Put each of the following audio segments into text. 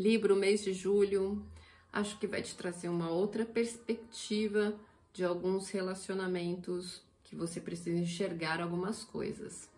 Libra, o mês de julho, acho que vai te trazer uma outra perspectiva de alguns relacionamentos que você precisa enxergar algumas coisas.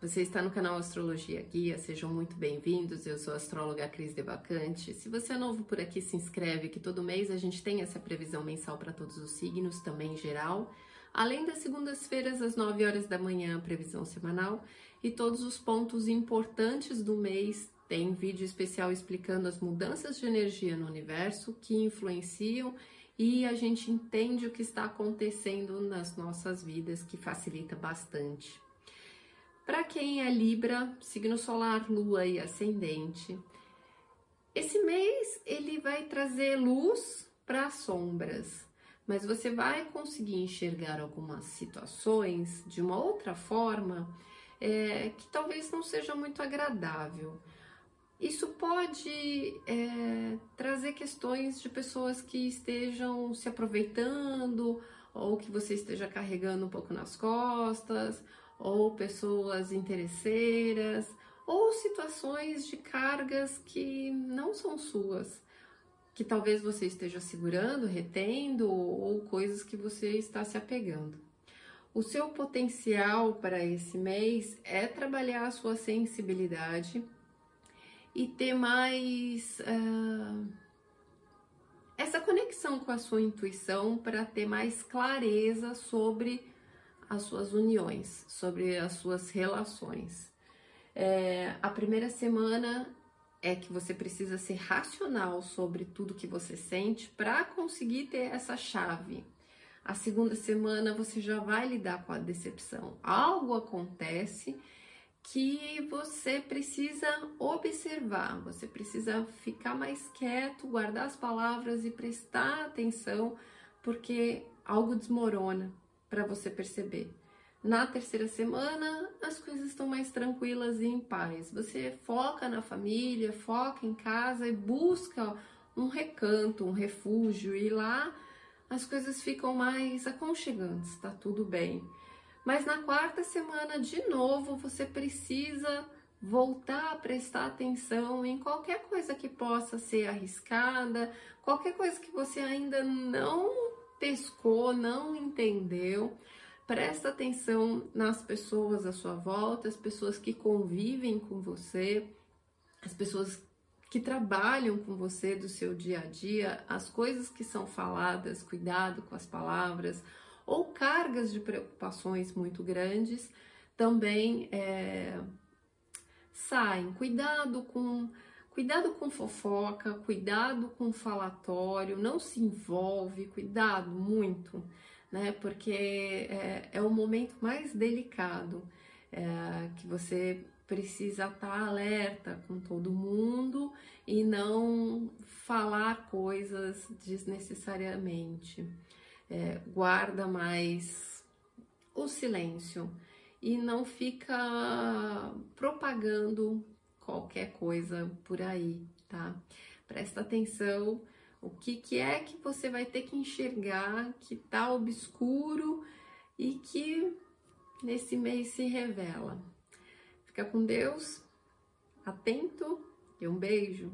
Você está no canal Astrologia Guia, sejam muito bem-vindos. Eu sou a astróloga Cris Devacante. Se você é novo por aqui, se inscreve que todo mês a gente tem essa previsão mensal para todos os signos, também geral. Além das segundas-feiras às 9 horas da manhã, previsão semanal e todos os pontos importantes do mês. Tem vídeo especial explicando as mudanças de energia no universo que influenciam e a gente entende o que está acontecendo nas nossas vidas, que facilita bastante. Para quem é Libra, signo solar, lua e ascendente, esse mês ele vai trazer luz para as sombras, mas você vai conseguir enxergar algumas situações de uma outra forma é, que talvez não seja muito agradável. Isso pode é, trazer questões de pessoas que estejam se aproveitando ou que você esteja carregando um pouco nas costas ou pessoas interesseiras, ou situações de cargas que não são suas, que talvez você esteja segurando, retendo, ou coisas que você está se apegando. O seu potencial para esse mês é trabalhar a sua sensibilidade e ter mais uh, essa conexão com a sua intuição para ter mais clareza sobre as suas uniões, sobre as suas relações. É, a primeira semana é que você precisa ser racional sobre tudo que você sente para conseguir ter essa chave. A segunda semana você já vai lidar com a decepção. Algo acontece que você precisa observar, você precisa ficar mais quieto, guardar as palavras e prestar atenção, porque algo desmorona, para você perceber. Na terceira semana, as coisas estão mais tranquilas e em paz. Você foca na família, foca em casa e busca um recanto, um refúgio, e lá as coisas ficam mais aconchegantes, tá tudo bem. Mas na quarta semana, de novo, você precisa voltar a prestar atenção em qualquer coisa que possa ser arriscada, qualquer coisa que você ainda não pescou, não entendeu. Presta atenção nas pessoas à sua volta, as pessoas que convivem com você, as pessoas que trabalham com você do seu dia a dia, as coisas que são faladas, cuidado com as palavras, ou cargas de preocupações muito grandes, também é, saem. Cuidado com Cuidado com fofoca, cuidado com falatório, não se envolve, cuidado muito, né? Porque é, é o momento mais delicado é, que você precisa estar tá alerta com todo mundo e não falar coisas desnecessariamente. É, guarda mais o silêncio e não fica propagando qualquer coisa por aí, tá? Presta atenção o que, que é que você vai ter que enxergar que tá obscuro e que nesse mês se revela. Fica com Deus, atento e um beijo.